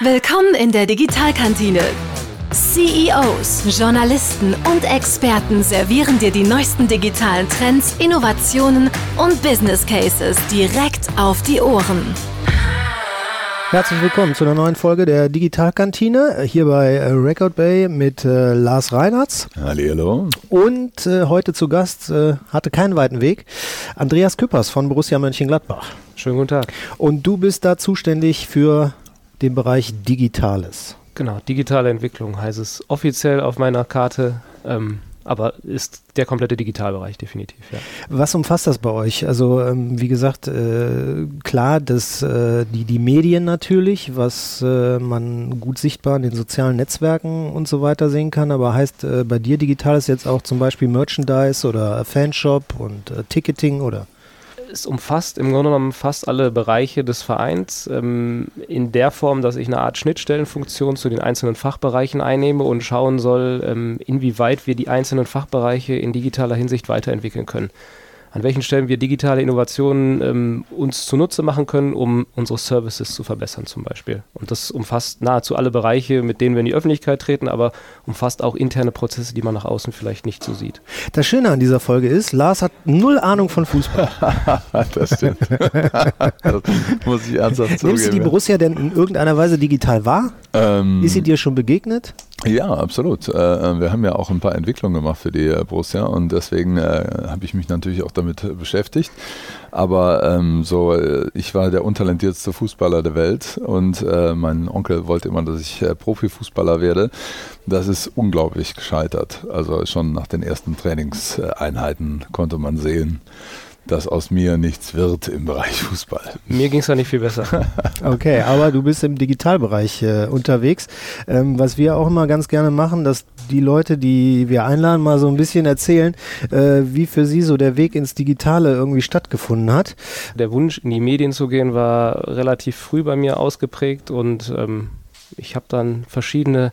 Willkommen in der Digitalkantine. CEOs, Journalisten und Experten servieren dir die neuesten digitalen Trends, Innovationen und Business Cases direkt auf die Ohren. Herzlich willkommen zu einer neuen Folge der Digitalkantine hier bei äh, Record Bay mit äh, Lars Reinhardt. Hallo. Und äh, heute zu Gast äh, hatte keinen weiten Weg Andreas Küppers von Borussia Mönchengladbach. Schönen guten Tag. Und du bist da zuständig für den Bereich Digitales. Genau, digitale Entwicklung heißt es offiziell auf meiner Karte. Ähm, aber ist der komplette Digitalbereich definitiv. Ja. Was umfasst das bei euch? Also ähm, wie gesagt, äh, klar, dass äh, die, die Medien natürlich, was äh, man gut sichtbar in den sozialen Netzwerken und so weiter sehen kann, aber heißt äh, bei dir digital ist jetzt auch zum Beispiel Merchandise oder Fanshop und äh, Ticketing oder? Es umfasst im Grunde genommen fast alle Bereiche des Vereins ähm, in der Form, dass ich eine Art Schnittstellenfunktion zu den einzelnen Fachbereichen einnehme und schauen soll, ähm, inwieweit wir die einzelnen Fachbereiche in digitaler Hinsicht weiterentwickeln können an welchen Stellen wir digitale Innovationen ähm, uns zunutze machen können, um unsere Services zu verbessern zum Beispiel. Und das umfasst nahezu alle Bereiche, mit denen wir in die Öffentlichkeit treten, aber umfasst auch interne Prozesse, die man nach außen vielleicht nicht so sieht. Das Schöne an dieser Folge ist, Lars hat null Ahnung von Fußball. das stimmt. das muss ich ernsthaft zugeben. Nimmst du die Borussia denn in irgendeiner Weise digital wahr? Ähm, ist sie dir schon begegnet? Ja, absolut. Äh, äh, wir haben ja auch ein paar Entwicklungen gemacht für die äh, Borussia und deswegen habe ich mich natürlich auch damit beschäftigt. Aber ähm, so, ich war der untalentierteste Fußballer der Welt und mein Onkel wollte immer, dass ich Profifußballer werde. Das ist unglaublich gescheitert. Also schon nach den ersten Trainingseinheiten konnte man sehen, dass aus mir nichts wird im Bereich Fußball. Mir ging es da nicht viel besser. okay, aber du bist im Digitalbereich äh, unterwegs. Ähm, was wir auch immer ganz gerne machen, dass die Leute, die wir einladen, mal so ein bisschen erzählen, äh, wie für sie so der Weg ins Digitale irgendwie stattgefunden hat. Der Wunsch, in die Medien zu gehen, war relativ früh bei mir ausgeprägt und ähm, ich habe dann verschiedene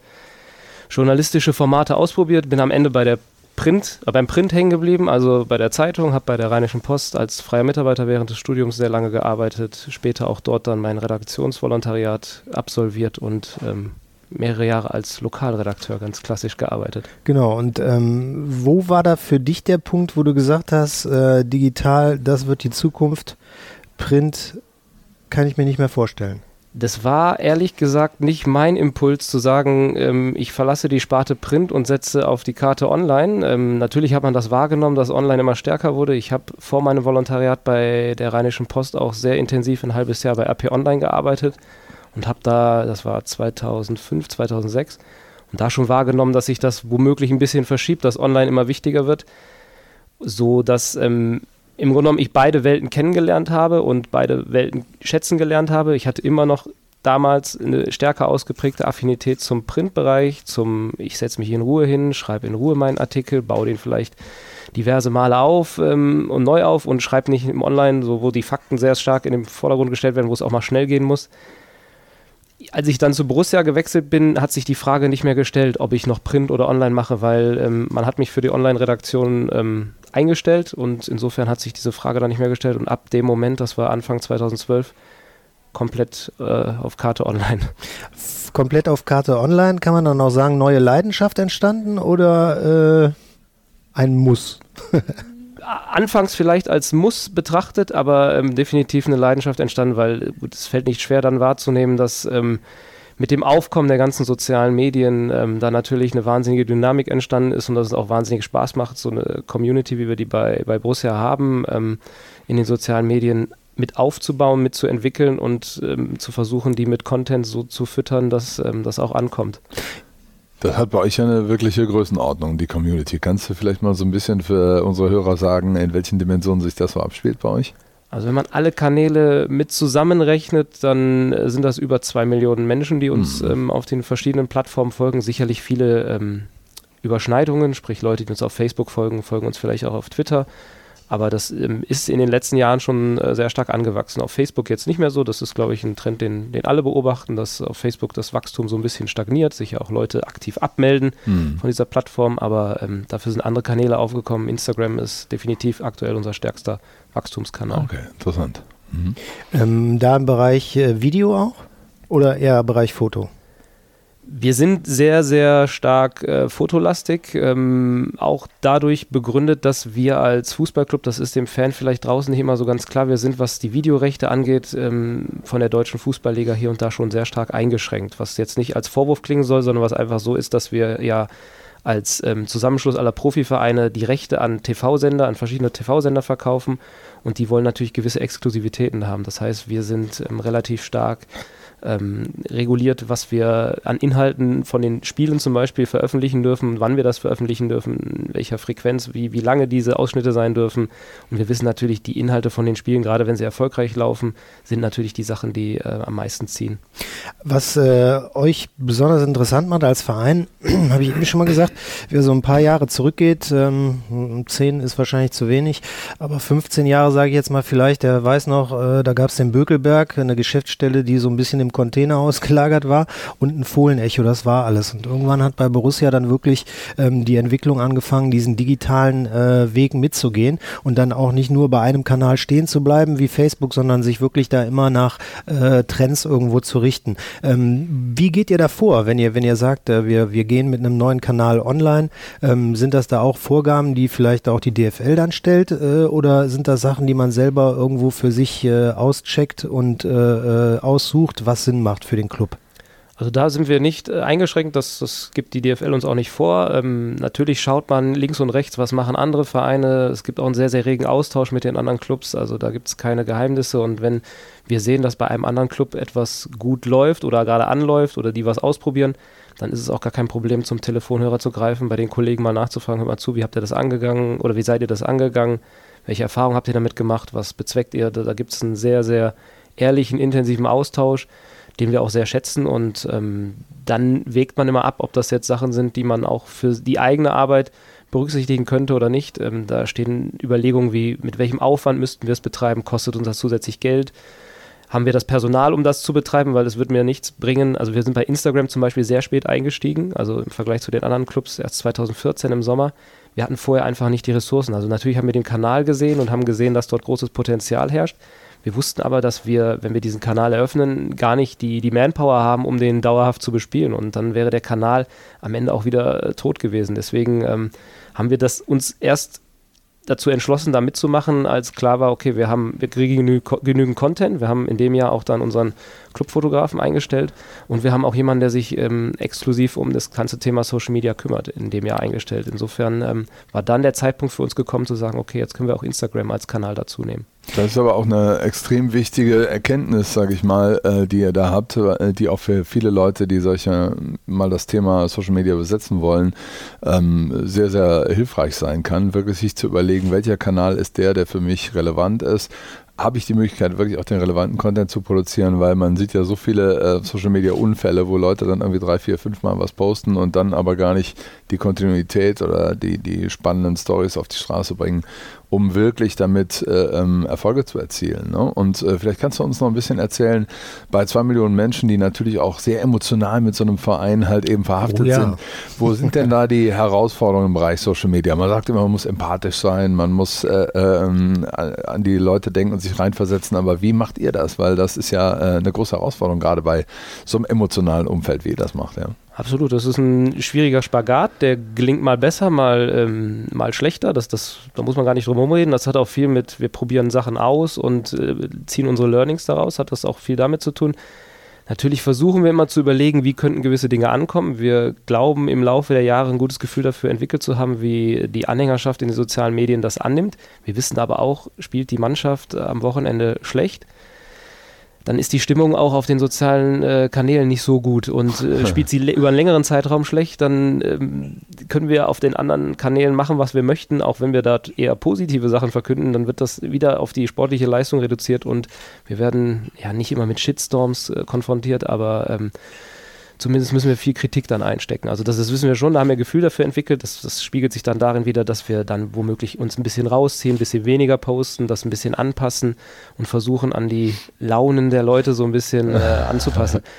journalistische Formate ausprobiert, bin am Ende bei der Print, äh, beim Print hängen geblieben, also bei der Zeitung, habe bei der Rheinischen Post als freier Mitarbeiter während des Studiums sehr lange gearbeitet, später auch dort dann mein Redaktionsvolontariat absolviert und ähm, mehrere Jahre als Lokalredakteur ganz klassisch gearbeitet. Genau, und ähm, wo war da für dich der Punkt, wo du gesagt hast, äh, digital, das wird die Zukunft, Print kann ich mir nicht mehr vorstellen? Das war ehrlich gesagt nicht mein Impuls zu sagen, ähm, ich verlasse die Sparte Print und setze auf die Karte online. Ähm, natürlich hat man das wahrgenommen, dass online immer stärker wurde. Ich habe vor meinem Volontariat bei der Rheinischen Post auch sehr intensiv ein halbes Jahr bei RP Online gearbeitet und habe da, das war 2005, 2006, und da schon wahrgenommen, dass sich das womöglich ein bisschen verschiebt, dass online immer wichtiger wird, so dass ähm, im Grunde genommen ich beide Welten kennengelernt habe und beide Welten schätzen gelernt habe. Ich hatte immer noch damals eine stärker ausgeprägte Affinität zum Printbereich, zum ich setze mich in Ruhe hin, schreibe in Ruhe meinen Artikel, baue den vielleicht diverse Male auf ähm, und neu auf und schreibe nicht im Online, so wo die Fakten sehr stark in den Vordergrund gestellt werden, wo es auch mal schnell gehen muss. Als ich dann zu Borussia gewechselt bin, hat sich die Frage nicht mehr gestellt, ob ich noch Print oder Online mache, weil ähm, man hat mich für die Online-Redaktion ähm, eingestellt und insofern hat sich diese Frage dann nicht mehr gestellt und ab dem Moment, das war Anfang 2012, komplett äh, auf Karte online. Komplett auf Karte online, kann man dann auch sagen, neue Leidenschaft entstanden oder äh, ein Muss? Anfangs vielleicht als Muss betrachtet, aber ähm, definitiv eine Leidenschaft entstanden, weil es fällt nicht schwer dann wahrzunehmen, dass ähm, mit dem Aufkommen der ganzen sozialen Medien ähm, da natürlich eine wahnsinnige Dynamik entstanden ist und dass es auch wahnsinnig Spaß macht, so eine Community, wie wir die bei, bei Borussia haben, ähm, in den sozialen Medien mit aufzubauen, mitzuentwickeln und ähm, zu versuchen, die mit Content so zu füttern, dass ähm, das auch ankommt. Das hat bei euch eine wirkliche Größenordnung, die Community. Kannst du vielleicht mal so ein bisschen für unsere Hörer sagen, in welchen Dimensionen sich das so abspielt bei euch? Also wenn man alle Kanäle mit zusammenrechnet, dann sind das über zwei Millionen Menschen, die uns mhm. ähm, auf den verschiedenen Plattformen folgen. Sicherlich viele ähm, Überschneidungen, sprich Leute, die uns auf Facebook folgen, folgen uns vielleicht auch auf Twitter. Aber das ähm, ist in den letzten Jahren schon äh, sehr stark angewachsen. Auf Facebook jetzt nicht mehr so. Das ist, glaube ich, ein Trend, den, den alle beobachten, dass auf Facebook das Wachstum so ein bisschen stagniert, sich ja auch Leute aktiv abmelden hm. von dieser Plattform. Aber ähm, dafür sind andere Kanäle aufgekommen. Instagram ist definitiv aktuell unser stärkster Wachstumskanal. Okay, interessant. Mhm. Ähm, da im Bereich äh, Video auch? Oder eher Bereich Foto? Wir sind sehr, sehr stark äh, fotolastig, ähm, auch dadurch begründet, dass wir als Fußballclub, das ist dem Fan vielleicht draußen nicht immer so ganz klar, wir sind, was die Videorechte angeht, ähm, von der deutschen Fußballliga hier und da schon sehr stark eingeschränkt, was jetzt nicht als Vorwurf klingen soll, sondern was einfach so ist, dass wir ja als ähm, Zusammenschluss aller Profivereine die Rechte an TV-Sender, an verschiedene TV-Sender verkaufen und die wollen natürlich gewisse Exklusivitäten haben. Das heißt, wir sind ähm, relativ stark ähm, reguliert, was wir an Inhalten von den Spielen zum Beispiel veröffentlichen dürfen, wann wir das veröffentlichen dürfen, in welcher Frequenz, wie, wie lange diese Ausschnitte sein dürfen. Und wir wissen natürlich, die Inhalte von den Spielen, gerade wenn sie erfolgreich laufen, sind natürlich die Sachen, die äh, am meisten ziehen. Was äh, euch besonders interessant macht als Verein, habe ich eben schon mal gesagt, wer so ein paar Jahre zurückgeht, ähm, 10 ist wahrscheinlich zu wenig, aber 15 Jahre sage ich jetzt mal vielleicht, der weiß noch, äh, da gab es den Bökelberg, eine Geschäftsstelle, die so ein bisschen im Container ausgelagert war und ein Fohlenecho, das war alles. Und irgendwann hat bei Borussia dann wirklich ähm, die Entwicklung angefangen, diesen digitalen äh, Weg mitzugehen und dann auch nicht nur bei einem Kanal stehen zu bleiben wie Facebook, sondern sich wirklich da immer nach äh, Trends irgendwo zu richten. Ähm, wie geht ihr da vor, wenn ihr, wenn ihr sagt, äh, wir, wir gehen mit einem neuen Kanal online? Ähm, sind das da auch Vorgaben, die vielleicht auch die DFL dann stellt äh, oder sind das Sachen, die man selber irgendwo für sich äh, auscheckt und äh, äh, aussucht, was Sinn macht für den Club? Also da sind wir nicht äh, eingeschränkt, das, das gibt die DFL uns auch nicht vor. Ähm, natürlich schaut man links und rechts, was machen andere Vereine. Es gibt auch einen sehr, sehr regen Austausch mit den anderen Clubs, also da gibt es keine Geheimnisse. Und wenn wir sehen, dass bei einem anderen Club etwas gut läuft oder gerade anläuft oder die was ausprobieren, dann ist es auch gar kein Problem, zum Telefonhörer zu greifen, bei den Kollegen mal nachzufragen, hört mal zu, wie habt ihr das angegangen oder wie seid ihr das angegangen? Welche Erfahrungen habt ihr damit gemacht? Was bezweckt ihr? Da, da gibt es einen sehr, sehr ehrlichen, intensiven Austausch den wir auch sehr schätzen. Und ähm, dann wägt man immer ab, ob das jetzt Sachen sind, die man auch für die eigene Arbeit berücksichtigen könnte oder nicht. Ähm, da stehen Überlegungen wie, mit welchem Aufwand müssten wir es betreiben, kostet uns das zusätzlich Geld? Haben wir das Personal, um das zu betreiben, weil es wird mir nichts bringen. Also wir sind bei Instagram zum Beispiel sehr spät eingestiegen, also im Vergleich zu den anderen Clubs erst 2014 im Sommer. Wir hatten vorher einfach nicht die Ressourcen. Also natürlich haben wir den Kanal gesehen und haben gesehen, dass dort großes Potenzial herrscht. Wir wussten aber, dass wir, wenn wir diesen Kanal eröffnen, gar nicht die, die Manpower haben, um den dauerhaft zu bespielen. Und dann wäre der Kanal am Ende auch wieder äh, tot gewesen. Deswegen ähm, haben wir das uns erst dazu entschlossen, da mitzumachen, als klar war, okay, wir haben, wir kriegen genü genügend Content. Wir haben in dem Jahr auch dann unseren Clubfotografen eingestellt und wir haben auch jemanden, der sich ähm, exklusiv um das ganze Thema Social Media kümmert, in dem Jahr eingestellt. Insofern ähm, war dann der Zeitpunkt für uns gekommen zu sagen, okay, jetzt können wir auch Instagram als Kanal dazu nehmen. Das ist aber auch eine extrem wichtige Erkenntnis, sage ich mal, äh, die ihr da habt, äh, die auch für viele Leute, die solche mal das Thema Social Media besetzen wollen, ähm, sehr, sehr hilfreich sein kann, wirklich sich zu überlegen, welcher Kanal ist der, der für mich relevant ist, habe ich die Möglichkeit, wirklich auch den relevanten Content zu produzieren, weil man sieht ja so viele äh, Social Media Unfälle, wo Leute dann irgendwie drei, vier, fünf Mal was posten und dann aber gar nicht die Kontinuität oder die, die spannenden Stories auf die Straße bringen um wirklich damit äh, ähm, Erfolge zu erzielen. Ne? Und äh, vielleicht kannst du uns noch ein bisschen erzählen, bei zwei Millionen Menschen, die natürlich auch sehr emotional mit so einem Verein halt eben verhaftet oh, ja. sind, wo sind denn da die Herausforderungen im Bereich Social Media? Man sagt immer, man muss empathisch sein, man muss äh, ähm, an die Leute denken und sich reinversetzen, aber wie macht ihr das? Weil das ist ja äh, eine große Herausforderung, gerade bei so einem emotionalen Umfeld, wie ihr das macht. Ja. Absolut, das ist ein schwieriger Spagat, der gelingt mal besser, mal, ähm, mal schlechter. Das, das, da muss man gar nicht drum reden. Das hat auch viel mit, wir probieren Sachen aus und äh, ziehen unsere Learnings daraus, hat das auch viel damit zu tun. Natürlich versuchen wir immer zu überlegen, wie könnten gewisse Dinge ankommen. Wir glauben im Laufe der Jahre ein gutes Gefühl dafür entwickelt zu haben, wie die Anhängerschaft in den sozialen Medien das annimmt. Wir wissen aber auch, spielt die Mannschaft äh, am Wochenende schlecht dann ist die Stimmung auch auf den sozialen äh, Kanälen nicht so gut. Und äh, spielt sie über einen längeren Zeitraum schlecht, dann ähm, können wir auf den anderen Kanälen machen, was wir möchten, auch wenn wir dort eher positive Sachen verkünden, dann wird das wieder auf die sportliche Leistung reduziert. Und wir werden ja nicht immer mit Shitstorms äh, konfrontiert, aber ähm, zumindest müssen wir viel Kritik dann einstecken. Also das, das wissen wir schon, da haben wir Gefühl dafür entwickelt. Das, das, spiegelt sich dann darin wieder, dass wir dann womöglich uns ein bisschen rausziehen, ein bisschen weniger posten, das ein bisschen anpassen und versuchen an die Launen der Leute so ein bisschen äh, anzupassen.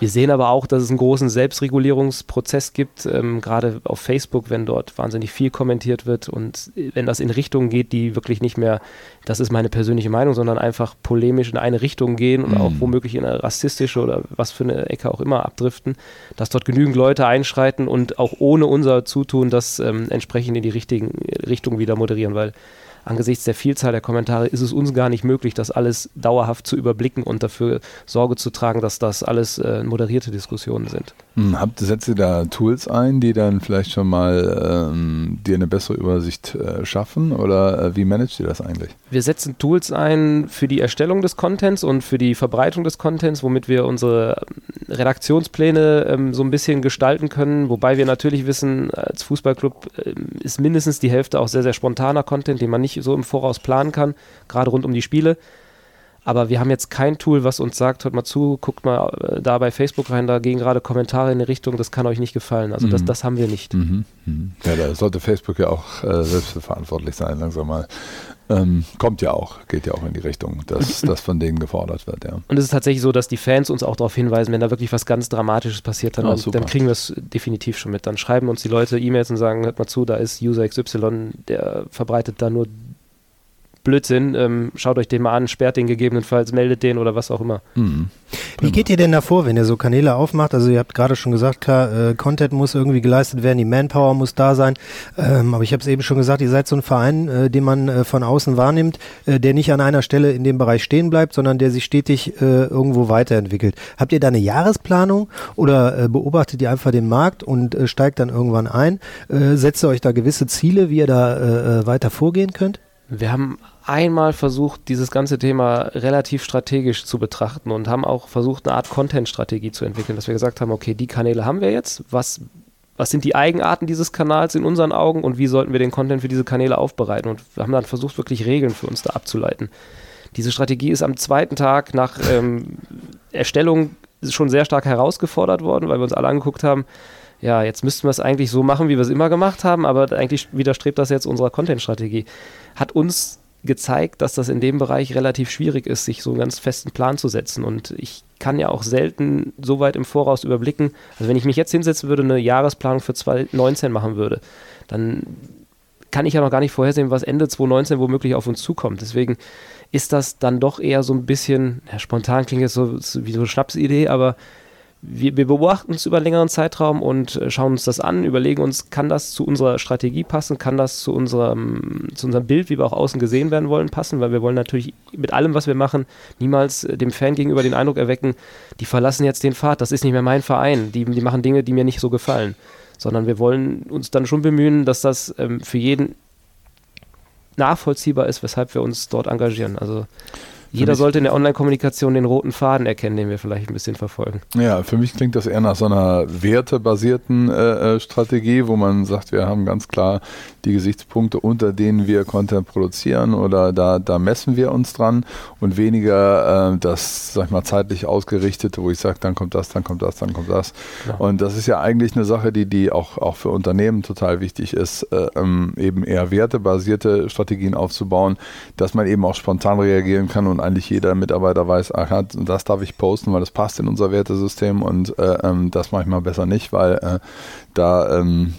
Wir sehen aber auch, dass es einen großen Selbstregulierungsprozess gibt, ähm, gerade auf Facebook, wenn dort wahnsinnig viel kommentiert wird und wenn das in Richtungen geht, die wirklich nicht mehr, das ist meine persönliche Meinung, sondern einfach polemisch in eine Richtung gehen und mhm. auch womöglich in eine rassistische oder was für eine Ecke auch immer abdriften, dass dort genügend Leute einschreiten und auch ohne unser Zutun das ähm, entsprechend in die richtigen Richtungen wieder moderieren, weil angesichts der Vielzahl der Kommentare ist es uns gar nicht möglich, das alles dauerhaft zu überblicken und dafür Sorge zu tragen, dass das alles äh, moderierte Diskussionen sind. Hm, habt, setzt ihr da Tools ein, die dann vielleicht schon mal ähm, dir eine bessere Übersicht äh, schaffen oder äh, wie managt ihr das eigentlich? Wir setzen Tools ein für die Erstellung des Contents und für die Verbreitung des Contents, womit wir unsere ähm, Redaktionspläne ähm, so ein bisschen gestalten können, wobei wir natürlich wissen, als Fußballclub äh, ist mindestens die Hälfte auch sehr, sehr spontaner Content, den man nicht so im Voraus planen kann, gerade rund um die Spiele. Aber wir haben jetzt kein Tool, was uns sagt, hört mal zu, guckt mal äh, da bei Facebook rein, da gehen gerade Kommentare in eine Richtung, das kann euch nicht gefallen. Also mhm. das, das haben wir nicht. Mhm. Mhm. Ja, da sollte Facebook ja auch äh, selbst verantwortlich sein, langsam mal. Ähm, kommt ja auch, geht ja auch in die Richtung, dass das von denen gefordert wird, ja. Und es ist tatsächlich so, dass die Fans uns auch darauf hinweisen, wenn da wirklich was ganz Dramatisches passiert, dann, oh, dann kriegen wir es definitiv schon mit. Dann schreiben uns die Leute E-Mails und sagen, hört mal zu, da ist User XY, der verbreitet da nur Blödsinn, ähm, schaut euch den mal an, sperrt den gegebenenfalls, meldet den oder was auch immer. Mhm. Wie geht ihr denn da vor, wenn ihr so Kanäle aufmacht? Also ihr habt gerade schon gesagt, klar, äh, Content muss irgendwie geleistet werden, die Manpower muss da sein. Ähm, aber ich habe es eben schon gesagt, ihr seid so ein Verein, äh, den man äh, von außen wahrnimmt, äh, der nicht an einer Stelle in dem Bereich stehen bleibt, sondern der sich stetig äh, irgendwo weiterentwickelt. Habt ihr da eine Jahresplanung oder äh, beobachtet ihr einfach den Markt und steigt dann irgendwann ein? setzt ihr euch da gewisse Ziele, wie ihr da weiter vorgehen könnt? Wir haben einmal versucht, dieses ganze Thema relativ strategisch zu betrachten und haben auch versucht, eine Art Content-Strategie zu entwickeln, dass wir gesagt haben, okay, die Kanäle haben wir jetzt, was, was sind die Eigenarten dieses Kanals in unseren Augen und wie sollten wir den Content für diese Kanäle aufbereiten und wir haben dann versucht, wirklich Regeln für uns da abzuleiten. Diese Strategie ist am zweiten Tag nach ähm, Erstellung schon sehr stark herausgefordert worden, weil wir uns alle angeguckt haben, ja, jetzt müssten wir es eigentlich so machen, wie wir es immer gemacht haben, aber eigentlich widerstrebt das jetzt unserer Content-Strategie. Hat uns gezeigt, dass das in dem Bereich relativ schwierig ist, sich so einen ganz festen Plan zu setzen. Und ich kann ja auch selten so weit im Voraus überblicken. Also wenn ich mich jetzt hinsetzen würde, eine Jahresplanung für 2019 machen würde, dann kann ich ja noch gar nicht vorhersehen, was Ende 2019 womöglich auf uns zukommt. Deswegen ist das dann doch eher so ein bisschen, ja, spontan klingt jetzt so, wie so eine Schnapsidee, aber wir, wir, beobachten es über einen längeren Zeitraum und äh, schauen uns das an, überlegen uns, kann das zu unserer Strategie passen, kann das zu unserem, zu unserem Bild, wie wir auch außen gesehen werden wollen, passen, weil wir wollen natürlich mit allem, was wir machen, niemals äh, dem Fan gegenüber den Eindruck erwecken, die verlassen jetzt den Pfad, das ist nicht mehr mein Verein, die, die machen Dinge, die mir nicht so gefallen, sondern wir wollen uns dann schon bemühen, dass das ähm, für jeden nachvollziehbar ist, weshalb wir uns dort engagieren. Also jeder sollte in der Online-Kommunikation den roten Faden erkennen, den wir vielleicht ein bisschen verfolgen. Ja, für mich klingt das eher nach so einer wertebasierten äh, äh, Strategie, wo man sagt, wir haben ganz klar die Gesichtspunkte, unter denen wir Content produzieren oder da, da messen wir uns dran und weniger äh, das, sag ich mal, zeitlich ausgerichtete, wo ich sage, dann kommt das, dann kommt das, dann kommt das. Ja. Und das ist ja eigentlich eine Sache, die, die auch, auch für Unternehmen total wichtig ist, äh, ähm, eben eher wertebasierte Strategien aufzubauen, dass man eben auch spontan reagieren kann und eigentlich jeder Mitarbeiter weiß, aha, das darf ich posten, weil das passt in unser Wertesystem und äh, ähm, das mache ich mal besser nicht, weil äh, da, ähm,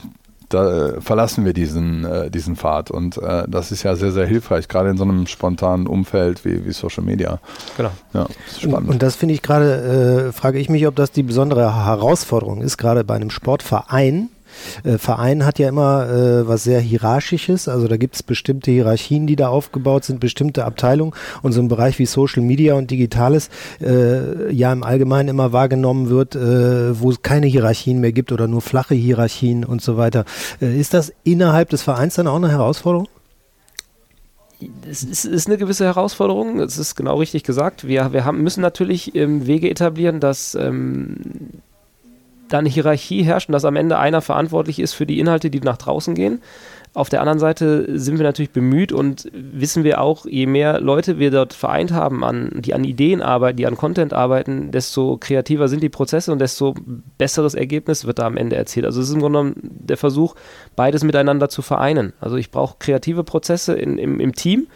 da äh, verlassen wir diesen, äh, diesen Pfad und äh, das ist ja sehr, sehr hilfreich, gerade in so einem spontanen Umfeld wie, wie Social Media. Genau. Ja, spannend. Und, und das finde ich gerade, äh, frage ich mich, ob das die besondere Herausforderung ist, gerade bei einem Sportverein, äh, Verein hat ja immer äh, was sehr Hierarchisches, also da gibt es bestimmte Hierarchien, die da aufgebaut sind, bestimmte Abteilungen und so ein Bereich wie Social Media und Digitales äh, ja im Allgemeinen immer wahrgenommen wird, äh, wo es keine Hierarchien mehr gibt oder nur flache Hierarchien und so weiter. Äh, ist das innerhalb des Vereins dann auch eine Herausforderung? es ist, eine gewisse Herausforderung, es ist genau richtig gesagt. Wir, wir haben, müssen natürlich ähm, Wege etablieren, dass ähm, da eine Hierarchie herrscht und dass am Ende einer verantwortlich ist für die Inhalte, die nach draußen gehen. Auf der anderen Seite sind wir natürlich bemüht und wissen wir auch, je mehr Leute wir dort vereint haben, an, die an Ideen arbeiten, die an Content arbeiten, desto kreativer sind die Prozesse und desto besseres Ergebnis wird da am Ende erzielt. Also es ist im Grunde genommen der Versuch, beides miteinander zu vereinen. Also ich brauche kreative Prozesse in, im, im Team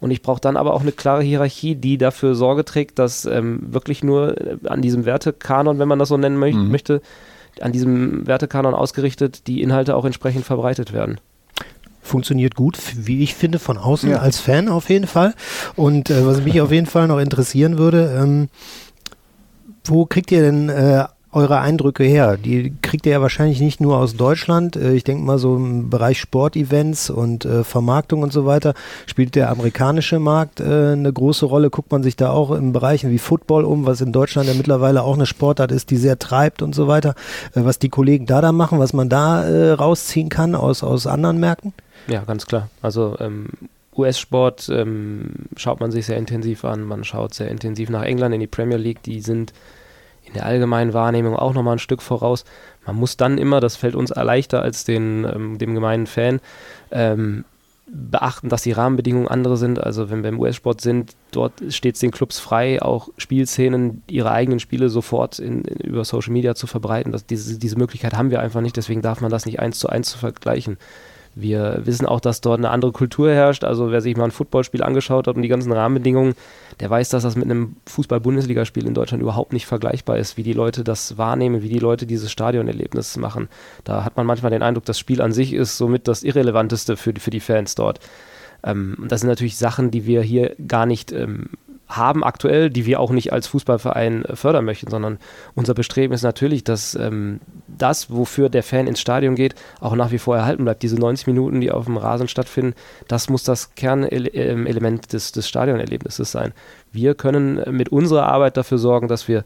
Und ich brauche dann aber auch eine klare Hierarchie, die dafür Sorge trägt, dass ähm, wirklich nur äh, an diesem Wertekanon, wenn man das so nennen möch mhm. möchte, an diesem Wertekanon ausgerichtet, die Inhalte auch entsprechend verbreitet werden funktioniert gut, wie ich finde, von außen ja. als Fan auf jeden Fall. Und äh, was mich auf jeden Fall noch interessieren würde, ähm, wo kriegt ihr denn äh, eure Eindrücke her? Die kriegt ihr ja wahrscheinlich nicht nur aus Deutschland. Äh, ich denke mal so im Bereich Sportevents und äh, Vermarktung und so weiter spielt der amerikanische Markt äh, eine große Rolle. Guckt man sich da auch in Bereichen wie Football um, was in Deutschland ja mittlerweile auch eine Sportart ist, die sehr treibt und so weiter. Was die Kollegen da da machen, was man da rausziehen kann aus, aus anderen Märkten? Ja, ganz klar. Also ähm, US-Sport ähm, schaut man sich sehr intensiv an. Man schaut sehr intensiv nach England in die Premier League. Die sind in der allgemeinen Wahrnehmung auch nochmal ein Stück voraus. Man muss dann immer, das fällt uns leichter als den, ähm, dem gemeinen Fan, ähm, beachten, dass die Rahmenbedingungen andere sind. Also wenn wir im US-Sport sind, dort steht es den Clubs frei, auch Spielszenen, ihre eigenen Spiele sofort in, in, über Social Media zu verbreiten. Das, diese, diese Möglichkeit haben wir einfach nicht, deswegen darf man das nicht eins zu eins zu vergleichen. Wir wissen auch, dass dort eine andere Kultur herrscht. Also wer sich mal ein Footballspiel angeschaut hat und die ganzen Rahmenbedingungen, der weiß, dass das mit einem Fußball-Bundesligaspiel in Deutschland überhaupt nicht vergleichbar ist, wie die Leute das wahrnehmen, wie die Leute dieses Stadionerlebnis machen. Da hat man manchmal den Eindruck, das Spiel an sich ist somit das Irrelevanteste für, für die Fans dort. Ähm, das sind natürlich Sachen, die wir hier gar nicht ähm, haben aktuell, die wir auch nicht als Fußballverein äh, fördern möchten, sondern unser Bestreben ist natürlich, dass ähm, das, wofür der Fan ins Stadion geht, auch nach wie vor erhalten bleibt. Diese 90 Minuten, die auf dem Rasen stattfinden, das muss das Kernelement des, des Stadionerlebnisses sein. Wir können mit unserer Arbeit dafür sorgen, dass wir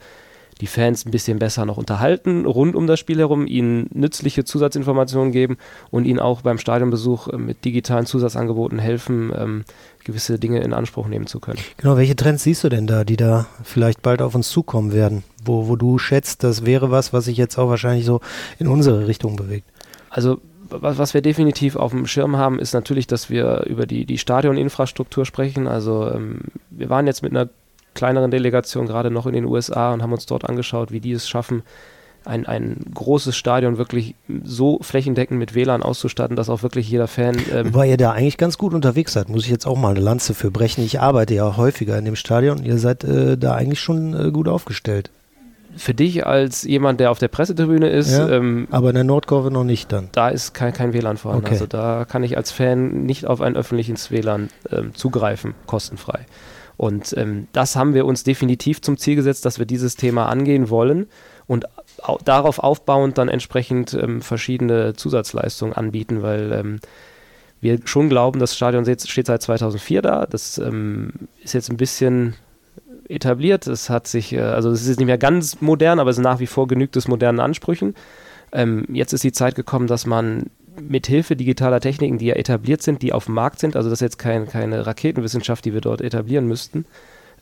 die Fans ein bisschen besser noch unterhalten, rund um das Spiel herum, ihnen nützliche Zusatzinformationen geben und ihnen auch beim Stadionbesuch äh, mit digitalen Zusatzangeboten helfen, ähm, gewisse Dinge in Anspruch nehmen zu können. Genau, welche Trends siehst du denn da, die da vielleicht bald auf uns zukommen werden, wo, wo du schätzt, das wäre was, was sich jetzt auch wahrscheinlich so in unsere Richtung bewegt? Also was, was wir definitiv auf dem Schirm haben, ist natürlich, dass wir über die, die Stadioninfrastruktur sprechen. Also ähm, wir waren jetzt mit einer kleineren Delegation gerade noch in den USA und haben uns dort angeschaut, wie die es schaffen, ein, ein großes Stadion wirklich so flächendeckend mit WLAN auszustatten, dass auch wirklich jeder Fan. Ähm Wobei ihr da eigentlich ganz gut unterwegs seid, muss ich jetzt auch mal eine Lanze für brechen. Ich arbeite ja häufiger in dem Stadion und ihr seid äh, da eigentlich schon äh, gut aufgestellt. Für dich als jemand, der auf der Pressetribüne ist. Ja, ähm, aber in der Nordkurve noch nicht dann. Da ist kein, kein WLAN vorhanden. Okay. Also da kann ich als Fan nicht auf ein öffentliches WLAN ähm, zugreifen, kostenfrei. Und ähm, das haben wir uns definitiv zum Ziel gesetzt, dass wir dieses Thema angehen wollen und au darauf aufbauend dann entsprechend ähm, verschiedene Zusatzleistungen anbieten, weil ähm, wir schon glauben, das Stadion steht seit 2004 da. Das ähm, ist jetzt ein bisschen etabliert. Es hat sich, äh, also es ist nicht mehr ganz modern, aber es ist nach wie vor genügt es modernen Ansprüchen. Ähm, jetzt ist die Zeit gekommen, dass man mit Hilfe digitaler Techniken, die ja etabliert sind, die auf dem Markt sind, also das ist jetzt kein, keine Raketenwissenschaft, die wir dort etablieren müssten,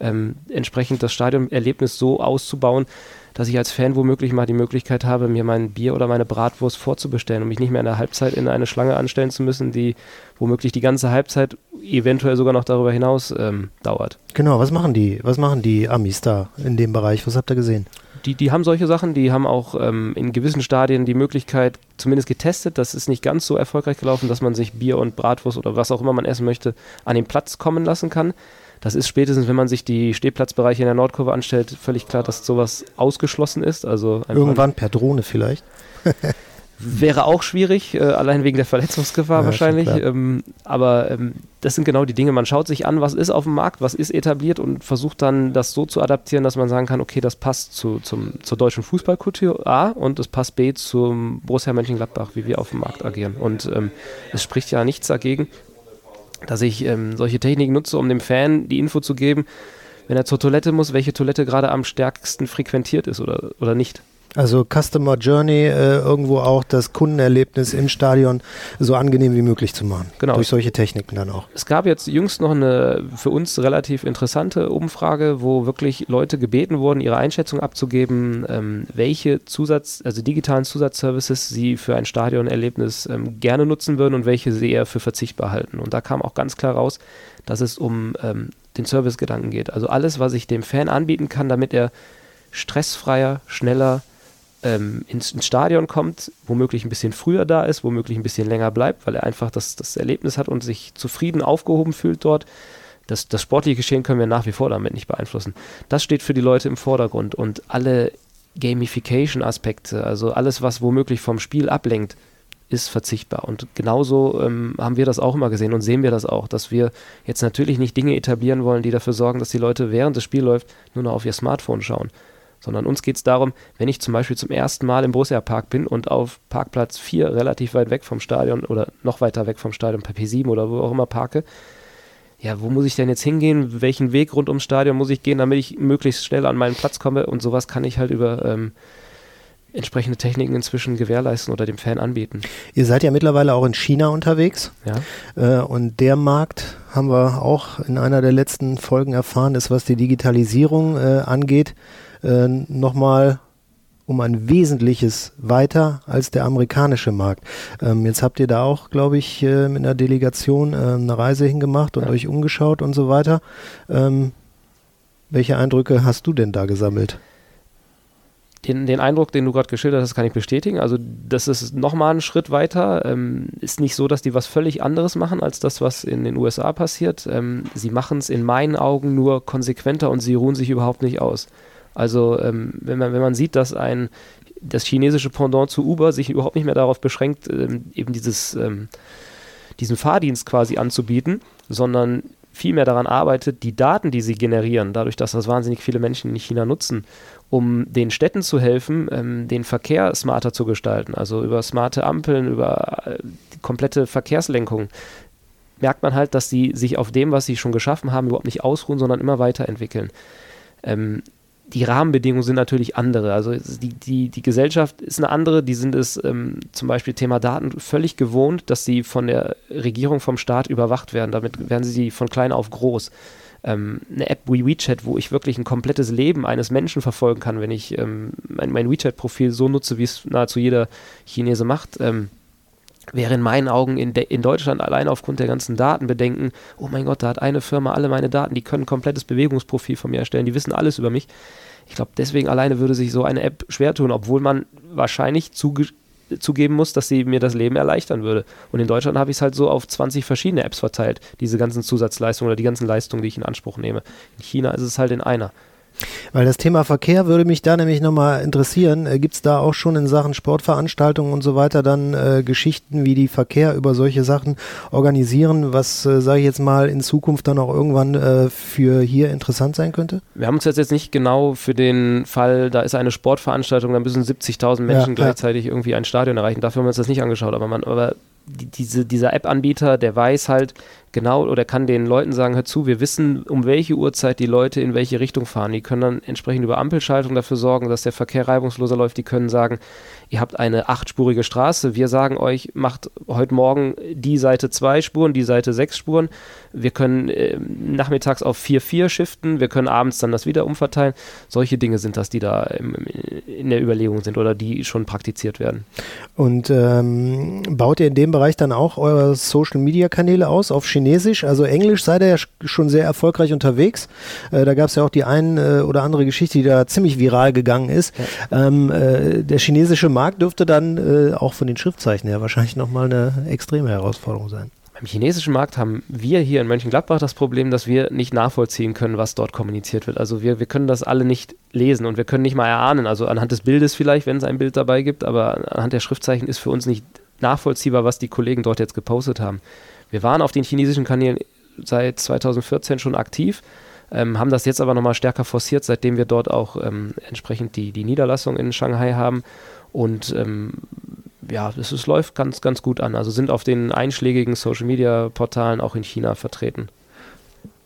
ähm, entsprechend das Stadionerlebnis so auszubauen, dass ich als Fan womöglich mal die Möglichkeit habe, mir mein Bier oder meine Bratwurst vorzubestellen und mich nicht mehr in der Halbzeit in eine Schlange anstellen zu müssen, die womöglich die ganze Halbzeit eventuell sogar noch darüber hinaus ähm, dauert. Genau, was machen die, was machen die Amis da in dem Bereich? Was habt ihr gesehen? Die, die haben solche Sachen, die haben auch ähm, in gewissen Stadien die Möglichkeit, zumindest getestet, das ist nicht ganz so erfolgreich gelaufen, dass man sich Bier und Bratwurst oder was auch immer man essen möchte, an den Platz kommen lassen kann. Das ist spätestens, wenn man sich die Stehplatzbereiche in der Nordkurve anstellt, völlig klar, dass sowas ausgeschlossen ist. Also Irgendwann per Drohne vielleicht. Wäre auch schwierig, äh, allein wegen der Verletzungsgefahr ja, wahrscheinlich. Ähm, aber ähm, das sind genau die Dinge. Man schaut sich an, was ist auf dem Markt, was ist etabliert und versucht dann das so zu adaptieren, dass man sagen kann, okay, das passt zu, zum, zur deutschen Fußballkultur A und es passt B zum Borussia Mönchengladbach, wie wir auf dem Markt agieren. Und ähm, es spricht ja nichts dagegen, dass ich ähm, solche Techniken nutze, um dem Fan die Info zu geben, wenn er zur Toilette muss, welche Toilette gerade am stärksten frequentiert ist oder, oder nicht. Also Customer Journey, äh, irgendwo auch das Kundenerlebnis im Stadion so angenehm wie möglich zu machen. Genau. Durch solche Techniken dann auch. Es gab jetzt jüngst noch eine für uns relativ interessante Umfrage, wo wirklich Leute gebeten wurden, ihre Einschätzung abzugeben, ähm, welche Zusatz, also digitalen Zusatzservices sie für ein Stadionerlebnis ähm, gerne nutzen würden und welche sie eher für verzichtbar halten. Und da kam auch ganz klar raus, dass es um ähm, den Servicegedanken geht. Also alles, was ich dem Fan anbieten kann, damit er stressfreier, schneller, ähm, ins, ins, Stadion kommt, womöglich ein bisschen früher da ist, womöglich ein bisschen länger bleibt, weil er einfach das, das Erlebnis hat und sich zufrieden aufgehoben fühlt dort. das, das sportliche Geschehen können wir nach wie vor damit nicht beeinflussen. Das steht für die Leute im Vordergrund und alle Gamification-Aspekte, also alles, was womöglich vom Spiel ablenkt, ist verzichtbar. Und genauso ähm, haben wir das auch immer gesehen und sehen wir das auch, dass wir jetzt natürlich nicht Dinge etablieren wollen, die dafür sorgen, dass die Leute während das Spiel läuft, nur noch auf ihr Smartphone schauen. Sondern uns geht es darum, wenn ich zum Beispiel zum ersten Mal im Borussia Park bin und auf Parkplatz 4 relativ weit weg vom Stadion oder noch weiter weg vom Stadion, per P7 oder wo auch immer parke, ja, wo muss ich denn jetzt hingehen? Welchen Weg rund ums Stadion muss ich gehen, damit ich möglichst schnell an meinen Platz komme? Und sowas kann ich halt über ähm, entsprechende Techniken inzwischen gewährleisten oder dem Fan anbieten. Ihr seid ja mittlerweile auch in China unterwegs. Ja. Äh, und der Markt, haben wir auch in einer der letzten Folgen erfahren, ist, was die Digitalisierung äh, angeht, äh, nochmal um ein Wesentliches weiter als der amerikanische Markt. Ähm, jetzt habt ihr da auch, glaube ich, äh, mit einer Delegation äh, eine Reise hingemacht und ja. euch umgeschaut und so weiter. Ähm, welche Eindrücke hast du denn da gesammelt? Den, den, Eindruck, den du gerade geschildert hast, kann ich bestätigen. Also das ist nochmal ein Schritt weiter. Ähm, ist nicht so, dass die was völlig anderes machen als das, was in den USA passiert. Ähm, sie machen es in meinen Augen nur konsequenter und sie ruhen sich überhaupt nicht aus. Also ähm, wenn, man, wenn man sieht, dass ein das chinesische Pendant zu Uber sich überhaupt nicht mehr darauf beschränkt, ähm, eben dieses, ähm, diesen Fahrdienst quasi anzubieten, sondern vielmehr daran arbeitet, die Daten, die sie generieren, dadurch, dass das wahnsinnig viele Menschen in China nutzen, um den Städten zu helfen, ähm, den Verkehr smarter zu gestalten, also über smarte Ampeln, über äh, komplette Verkehrslenkung, merkt man halt, dass sie sich auf dem, was sie schon geschaffen haben, überhaupt nicht ausruhen, sondern immer weiterentwickeln. Ähm, die Rahmenbedingungen sind natürlich andere. Also die, die, die Gesellschaft ist eine andere. Die sind es ähm, zum Beispiel Thema Daten völlig gewohnt, dass sie von der Regierung, vom Staat überwacht werden. Damit werden sie von klein auf groß. Ähm, eine App wie WeChat, wo ich wirklich ein komplettes Leben eines Menschen verfolgen kann, wenn ich ähm, mein, mein WeChat-Profil so nutze, wie es nahezu jeder Chinese macht. Ähm, wäre in meinen Augen in, in, Deutschland allein aufgrund der ganzen Datenbedenken, oh mein Gott, da hat eine Firma alle meine Daten, die können ein komplettes Bewegungsprofil von mir erstellen, die wissen alles über mich. Ich glaube, deswegen alleine würde sich so eine App schwer tun, obwohl man wahrscheinlich zuge zugeben muss, dass sie mir das Leben erleichtern würde. Und in Deutschland habe ich es halt so auf 20 verschiedene Apps verteilt, diese ganzen Zusatzleistungen oder die ganzen Leistungen, die ich in Anspruch nehme. In China ist es halt in einer. Weil das Thema Verkehr würde mich da nämlich nochmal interessieren. Äh, Gibt es da auch schon in Sachen Sportveranstaltungen und so weiter dann äh, Geschichten, wie die Verkehr über solche Sachen organisieren, was, äh, sage ich jetzt mal, in Zukunft dann auch irgendwann äh, für hier interessant sein könnte? Wir haben uns jetzt, jetzt nicht genau für den Fall, da ist eine Sportveranstaltung, da müssen 70.000 Menschen ja, gleichzeitig irgendwie ein Stadion erreichen. Dafür haben wir uns das nicht angeschaut. Aber, man, aber die, diese, dieser App-Anbieter, der weiß halt, genau oder kann den Leuten sagen, hör zu, wir wissen, um welche Uhrzeit die Leute in welche Richtung fahren. Die können dann entsprechend über Ampelschaltung dafür sorgen, dass der Verkehr reibungsloser läuft. Die können sagen, ihr habt eine achtspurige Straße, wir sagen euch, macht heute Morgen die Seite zwei Spuren, die Seite sechs Spuren. Wir können äh, nachmittags auf 4-4 shiften, wir können abends dann das wieder umverteilen. Solche Dinge sind das, die da im, in der Überlegung sind oder die schon praktiziert werden. Und ähm, baut ihr in dem Bereich dann auch eure Social-Media-Kanäle aus auf Chinesisch? Also Englisch seid ihr ja schon sehr erfolgreich unterwegs. Äh, da gab es ja auch die ein äh, oder andere Geschichte, die da ziemlich viral gegangen ist. Ja. Ähm, äh, der chinesische Markt Markt dürfte dann äh, auch von den Schriftzeichen her wahrscheinlich nochmal eine extreme Herausforderung sein. Beim chinesischen Markt haben wir hier in Mönchengladbach das Problem, dass wir nicht nachvollziehen können, was dort kommuniziert wird. Also wir, wir können das alle nicht lesen und wir können nicht mal erahnen. Also anhand des Bildes vielleicht, wenn es ein Bild dabei gibt, aber anhand der Schriftzeichen ist für uns nicht nachvollziehbar, was die Kollegen dort jetzt gepostet haben. Wir waren auf den chinesischen Kanälen seit 2014 schon aktiv, ähm, haben das jetzt aber nochmal stärker forciert, seitdem wir dort auch ähm, entsprechend die, die Niederlassung in Shanghai haben und ähm, ja, es, läuft ganz, ganz gut an. Also sind auf den einschlägigen Social Media Portalen auch in China vertreten.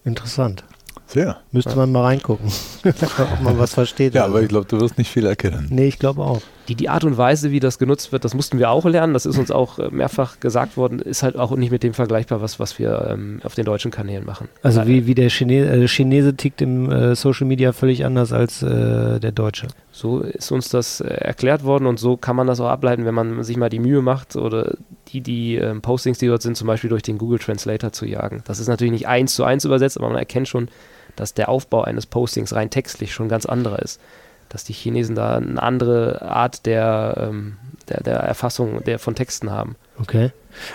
Interessant. Sehr. Müsste ja. man mal reingucken, ob man was versteht. Ja, also. aber ich glaube, du wirst nicht viel erkennen. Nee, ich glaube auch. Die, die Art und Weise, wie das genutzt wird, das mussten wir auch lernen. Das ist uns auch äh, mehrfach gesagt worden, ist halt auch nicht mit dem vergleichbar, was, was wir ähm, auf den deutschen Kanälen machen. Also wie, wie der Chine äh, Chinese tickt im äh, Social Media völlig anders als äh, der Deutsche. So ist uns das äh, erklärt worden und so kann man das auch ableiten, wenn man sich mal die Mühe macht oder die, die ähm, Postings, die dort sind, zum Beispiel durch den Google Translator zu jagen. Das ist natürlich nicht eins zu eins übersetzt, aber man erkennt schon, dass der Aufbau eines Postings rein textlich schon ganz anderer ist. Dass die Chinesen da eine andere Art der, ähm, der, der Erfassung der von Texten haben. Okay.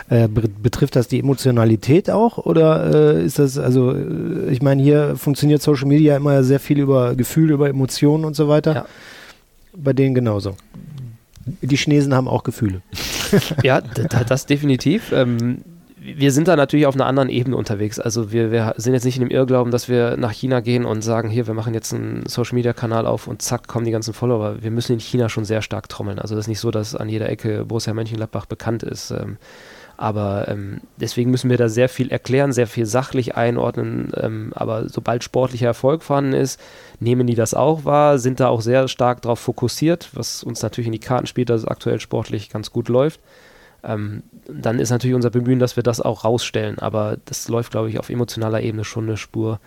Äh, betrifft das die Emotionalität auch oder äh, ist das, also äh, ich meine, hier funktioniert Social Media immer sehr viel über Gefühle, über Emotionen und so weiter. Ja. Bei denen genauso. Die Chinesen haben auch Gefühle. ja, das definitiv. Ähm, wir sind da natürlich auf einer anderen Ebene unterwegs. Also wir, wir, sind jetzt nicht in dem Irrglauben, dass wir nach China gehen und sagen, hier, wir machen jetzt einen Social-Media-Kanal auf und zack, kommen die ganzen Follower. Wir müssen in China schon sehr stark trommeln. Also das ist nicht so, dass an jeder Ecke Borussia Mönchengladbach bekannt ist. Ähm, aber ähm, deswegen müssen wir da sehr viel erklären, sehr viel sachlich einordnen. Ähm, aber sobald sportlicher Erfolg vorhanden ist, nehmen die das auch wahr, sind da auch sehr stark darauf fokussiert, was uns natürlich in die Karten spielt, dass es aktuell sportlich ganz gut läuft. Ähm, dann ist natürlich unser Bemühen, dass wir das auch rausstellen. Aber das läuft, glaube ich, auf emotionaler Ebene schon eine Spur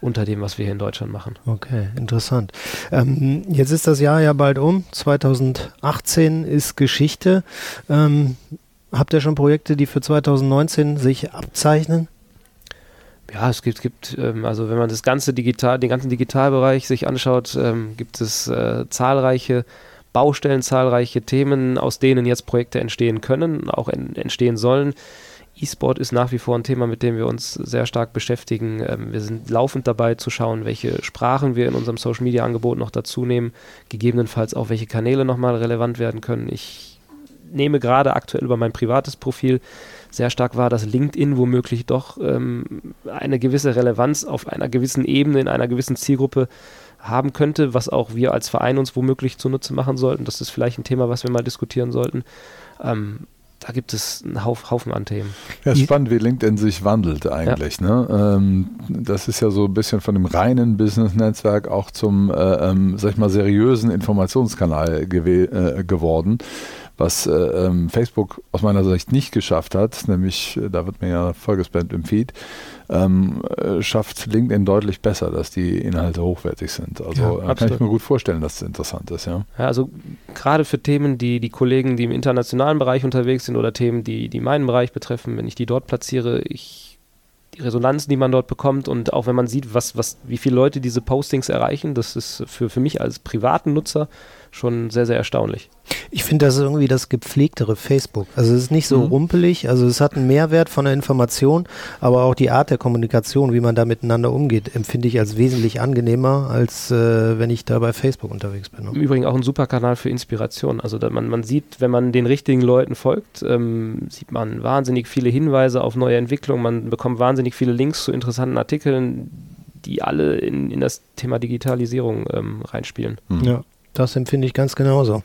unter dem, was wir hier in Deutschland machen. Okay, interessant. Ähm, jetzt ist das Jahr ja bald um. 2018 ist Geschichte. Ähm, habt ihr schon Projekte, die für 2019 sich abzeichnen? Ja, es gibt, gibt ähm, also wenn man das ganze Digital, den ganzen Digitalbereich sich anschaut, ähm, gibt es äh, zahlreiche Baustellen, zahlreiche Themen, aus denen jetzt Projekte entstehen können, auch en entstehen sollen. E-Sport ist nach wie vor ein Thema, mit dem wir uns sehr stark beschäftigen. Ähm, wir sind laufend dabei zu schauen, welche Sprachen wir in unserem Social Media Angebot noch dazu nehmen, gegebenenfalls auch welche Kanäle nochmal relevant werden können. Ich nehme gerade aktuell über mein privates Profil sehr stark wahr, dass LinkedIn womöglich doch ähm, eine gewisse Relevanz auf einer gewissen Ebene, in einer gewissen Zielgruppe haben könnte, was auch wir als Verein uns womöglich zunutze machen sollten. Das ist vielleicht ein Thema, was wir mal diskutieren sollten. Ähm, da gibt es einen Haufen an Themen. Ja, spannend, wie LinkedIn sich wandelt eigentlich. Ja. Ne? Ähm, das ist ja so ein bisschen von dem reinen Business-Netzwerk auch zum, äh, ähm, sag ich mal, seriösen Informationskanal äh, geworden was äh, ähm, Facebook aus meiner Sicht nicht geschafft hat, nämlich, äh, da wird mir ja vollgespammt im Feed, ähm, äh, schafft LinkedIn deutlich besser, dass die Inhalte hochwertig sind. Also ja, äh, kann ich mir gut vorstellen, dass es interessant ist, ja. ja also gerade für Themen, die die Kollegen, die im internationalen Bereich unterwegs sind oder Themen, die, die meinen Bereich betreffen, wenn ich die dort platziere, ich die Resonanzen, die man dort bekommt und auch wenn man sieht, was, was, wie viele Leute diese Postings erreichen, das ist für, für mich als privaten Nutzer schon sehr, sehr erstaunlich. Ich finde, das ist irgendwie das gepflegtere Facebook. Also es ist nicht so mhm. rumpelig, also es hat einen Mehrwert von der Information, aber auch die Art der Kommunikation, wie man da miteinander umgeht, empfinde ich als wesentlich angenehmer, als äh, wenn ich da bei Facebook unterwegs bin. Im Übrigen auch ein super Kanal für Inspiration. Also man, man sieht, wenn man den richtigen Leuten folgt, ähm, sieht man wahnsinnig viele Hinweise auf neue Entwicklungen, man bekommt wahnsinnig viele Links zu interessanten Artikeln, die alle in, in das Thema Digitalisierung ähm, reinspielen. Mhm. Ja. Das empfinde ich ganz genauso.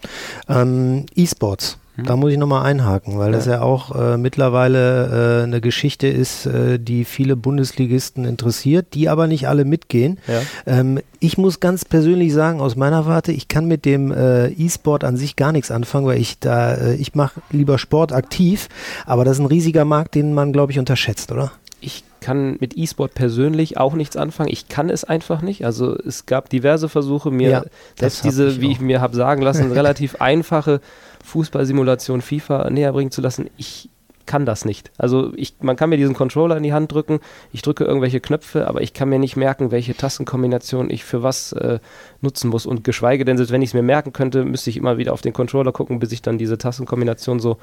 Ähm, E-Sports. Hm. Da muss ich nochmal einhaken, weil ja. das ja auch äh, mittlerweile äh, eine Geschichte ist, äh, die viele Bundesligisten interessiert, die aber nicht alle mitgehen. Ja. Ähm, ich muss ganz persönlich sagen, aus meiner Warte, ich kann mit dem äh, E-Sport an sich gar nichts anfangen, weil ich da, äh, ich mache lieber Sport aktiv, aber das ist ein riesiger Markt, den man, glaube ich, unterschätzt, oder? Ich kann mit E-Sport persönlich auch nichts anfangen. Ich kann es einfach nicht. Also es gab diverse Versuche, mir ja, selbst diese, ich wie ich mir habe sagen lassen, relativ einfache Fußballsimulation FIFA näher bringen zu lassen. Ich kann das nicht. Also ich, man kann mir diesen Controller in die Hand drücken, ich drücke irgendwelche Knöpfe, aber ich kann mir nicht merken, welche Tastenkombination ich für was äh, nutzen muss. Und geschweige denn, selbst wenn ich es mir merken könnte, müsste ich immer wieder auf den Controller gucken, bis ich dann diese Tastenkombination so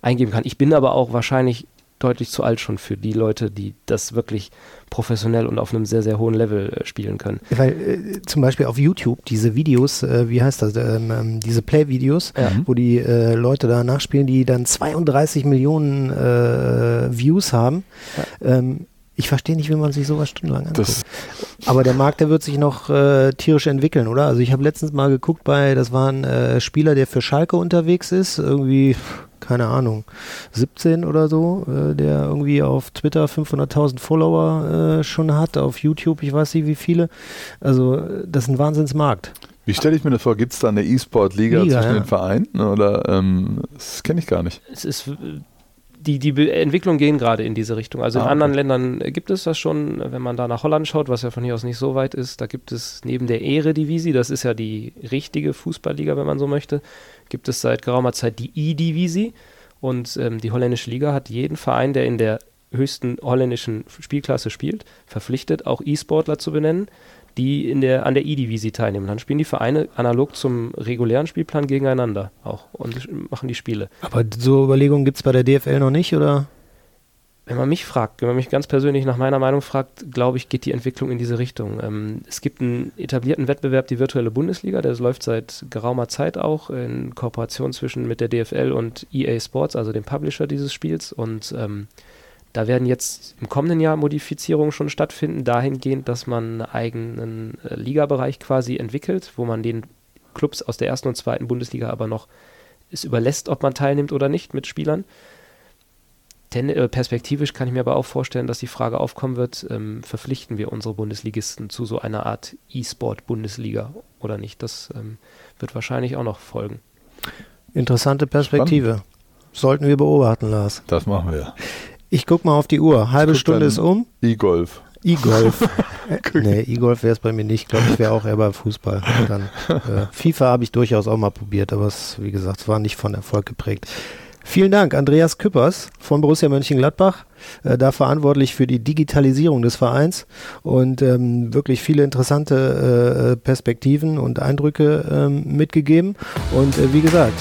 eingeben kann. Ich bin aber auch wahrscheinlich deutlich zu alt schon für die Leute, die das wirklich professionell und auf einem sehr, sehr hohen Level äh, spielen können. Weil äh, zum Beispiel auf YouTube diese Videos, äh, wie heißt das, ähm, ähm diese Play-Videos, ja. wo die äh, Leute da nachspielen, die dann 32 Millionen äh, Views haben. Ja. Ähm, ich verstehe nicht, wie man sich sowas stundenlang anguckt. Das Aber der Markt, der wird sich noch äh, tierisch entwickeln, oder? Also ich habe letztens mal geguckt bei, das war ein äh, Spieler, der für Schalke unterwegs ist, irgendwie keine Ahnung, 17 oder so, äh, der irgendwie auf Twitter 500.000 Follower äh, schon hat, auf YouTube, ich weiß nicht wie viele. Also das ist ein Wahnsinnsmarkt. Wie stelle ich mir das vor? Gibt es da eine E-Sport-Liga zwischen ja. den Vereinen? Oder ähm, das kenne ich gar nicht. Es ist die, die Entwicklungen gehen gerade in diese Richtung. Also ah, in anderen Ländern gibt es das schon, wenn man da nach Holland schaut, was ja von hier aus nicht so weit ist, da gibt es neben der Eredivisie, das ist ja die richtige Fußballliga, wenn man so möchte, gibt es seit geraumer Zeit die E-Divisie und ähm, die holländische Liga hat jeden Verein, der in der höchsten holländischen Spielklasse spielt, verpflichtet, auch E-Sportler zu benennen, die in der, an der E-Divisie teilnehmen. Dann spielen die Vereine analog zum regulären Spielplan gegeneinander auch und machen die Spiele. Aber so Überlegungen gibt es bei der DFL noch nicht, oder? Wenn man mich fragt, wenn man mich ganz persönlich nach meiner Meinung fragt, glaube ich, geht die Entwicklung in diese Richtung. Ähm, es gibt einen etablierten Wettbewerb, die virtuelle Bundesliga, der läuft seit geraumer Zeit auch in Kooperation zwischen mit der DFL und EA Sports, also dem Publisher dieses Spiels. Und ähm, da werden jetzt im kommenden Jahr Modifizierungen schon stattfinden, dahingehend, dass man einen eigenen äh, Ligabereich quasi entwickelt, wo man den Clubs aus der ersten und zweiten Bundesliga aber noch es überlässt, ob man teilnimmt oder nicht mit Spielern. Ten, äh, perspektivisch kann ich mir aber auch vorstellen, dass die Frage aufkommen wird, ähm, verpflichten wir unsere Bundesligisten zu so einer Art E-Sport-Bundesliga oder nicht? Das ähm, wird wahrscheinlich auch noch folgen. Interessante Perspektive. Spannend. Sollten wir beobachten, Lars. Das machen wir. Ich gucke mal auf die Uhr. Halbe Stunde ist um. E-Golf. E-Golf. nee, E-Golf wäre es bei mir nicht. Ich glaube, ich wäre auch eher beim Fußball. Dann, äh, FIFA habe ich durchaus auch mal probiert, aber es, wie gesagt, war nicht von Erfolg geprägt. Vielen Dank, Andreas Küppers von Borussia Mönchengladbach, äh, da verantwortlich für die Digitalisierung des Vereins und ähm, wirklich viele interessante äh, Perspektiven und Eindrücke ähm, mitgegeben. Und äh, wie gesagt,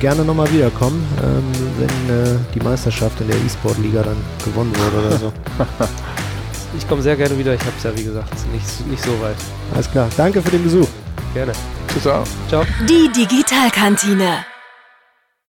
gerne nochmal wiederkommen, ähm, wenn äh, die Meisterschaft in der E-Sport-Liga dann gewonnen wurde oder so. Ich komme sehr gerne wieder, ich habe es ja wie gesagt nicht, nicht so weit. Alles klar, danke für den Besuch. Gerne. Tschüss. Ciao. Die Digitalkantine